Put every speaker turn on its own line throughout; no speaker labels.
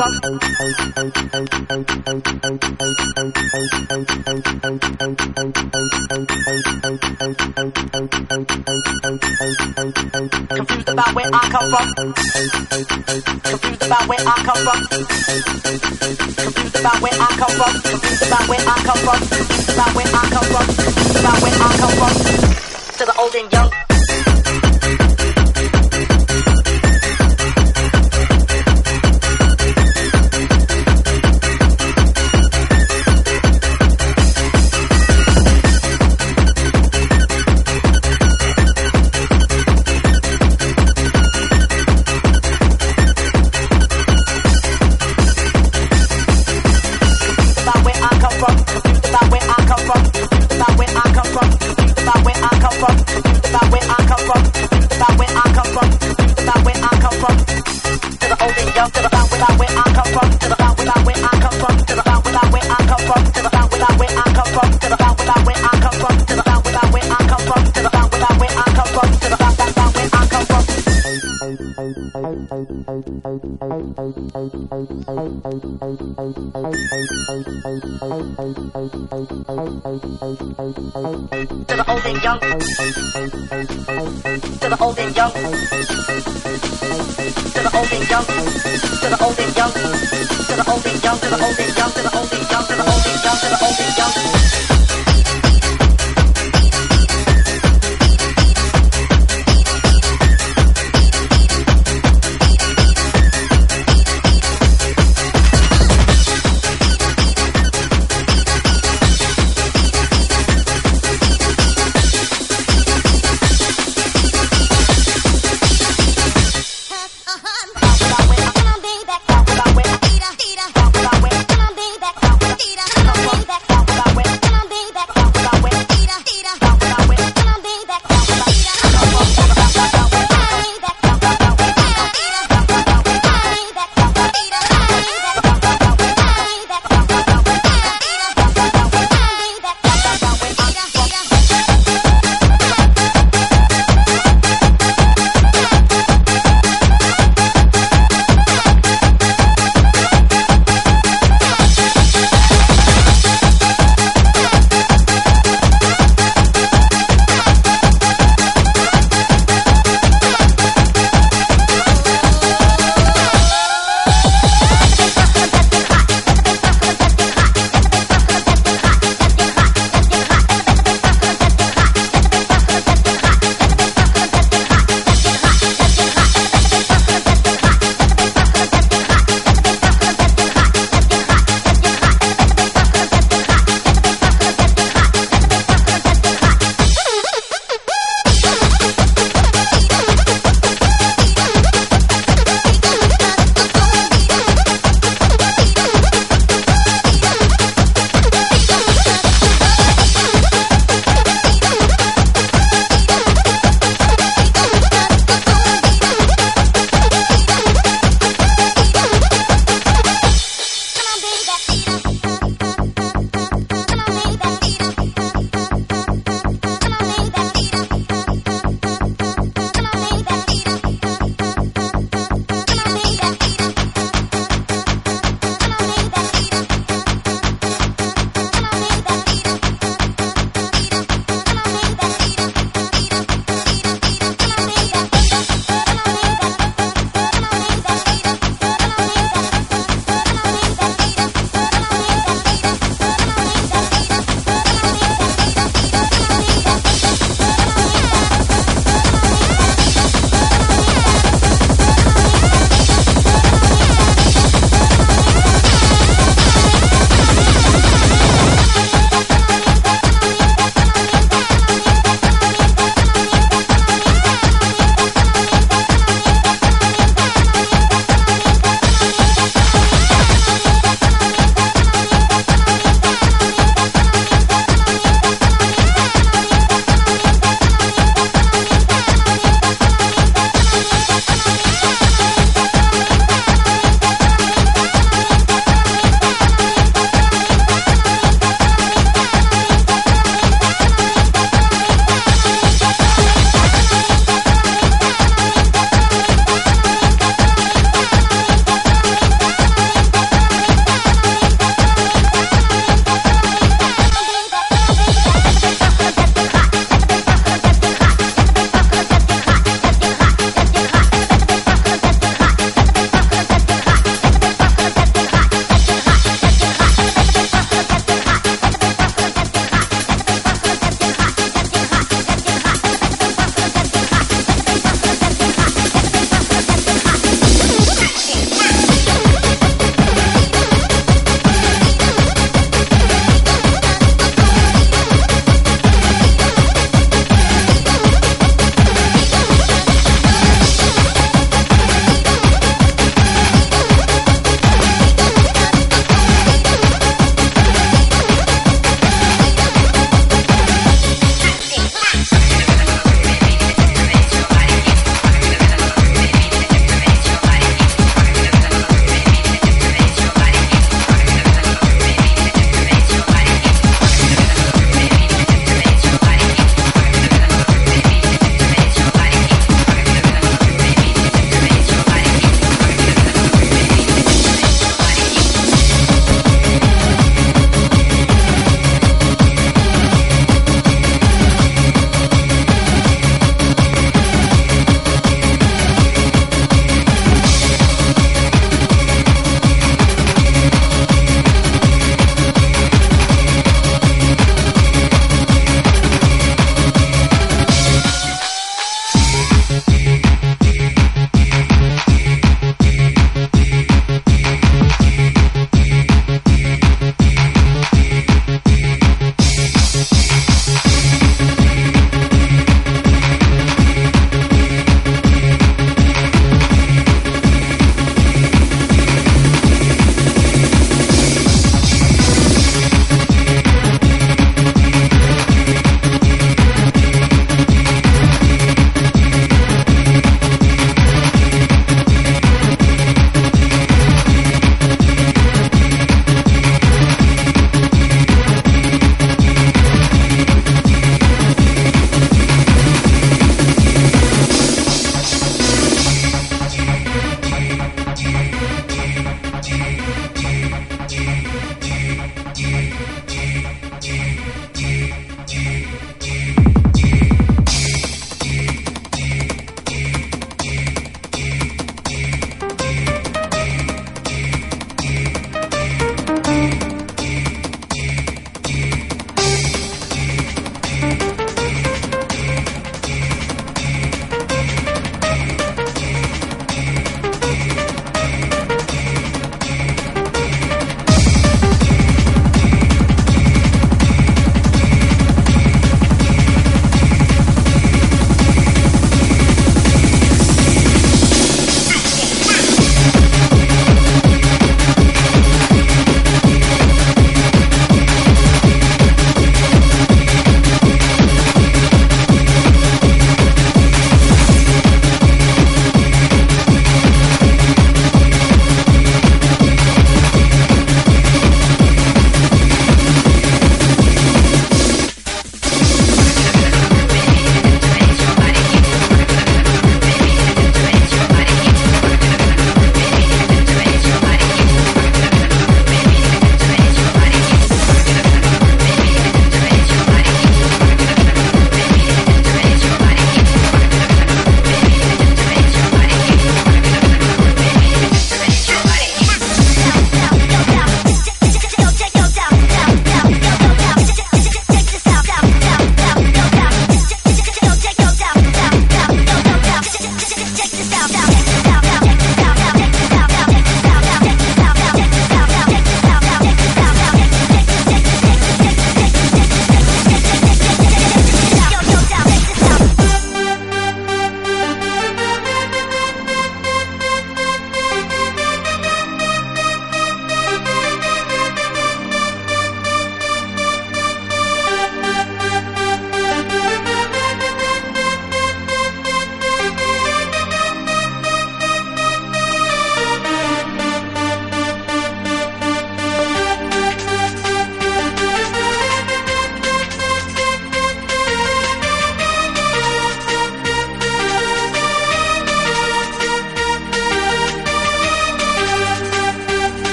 Confused about where I come from? Confused about where I come from? Confused about where I come from? Confused about where I come from? Confused about where I come from? Confused about where I come from? To the old and young. Young. To the old and young. To the old and young. To the old and young. To the old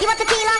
You want tequila?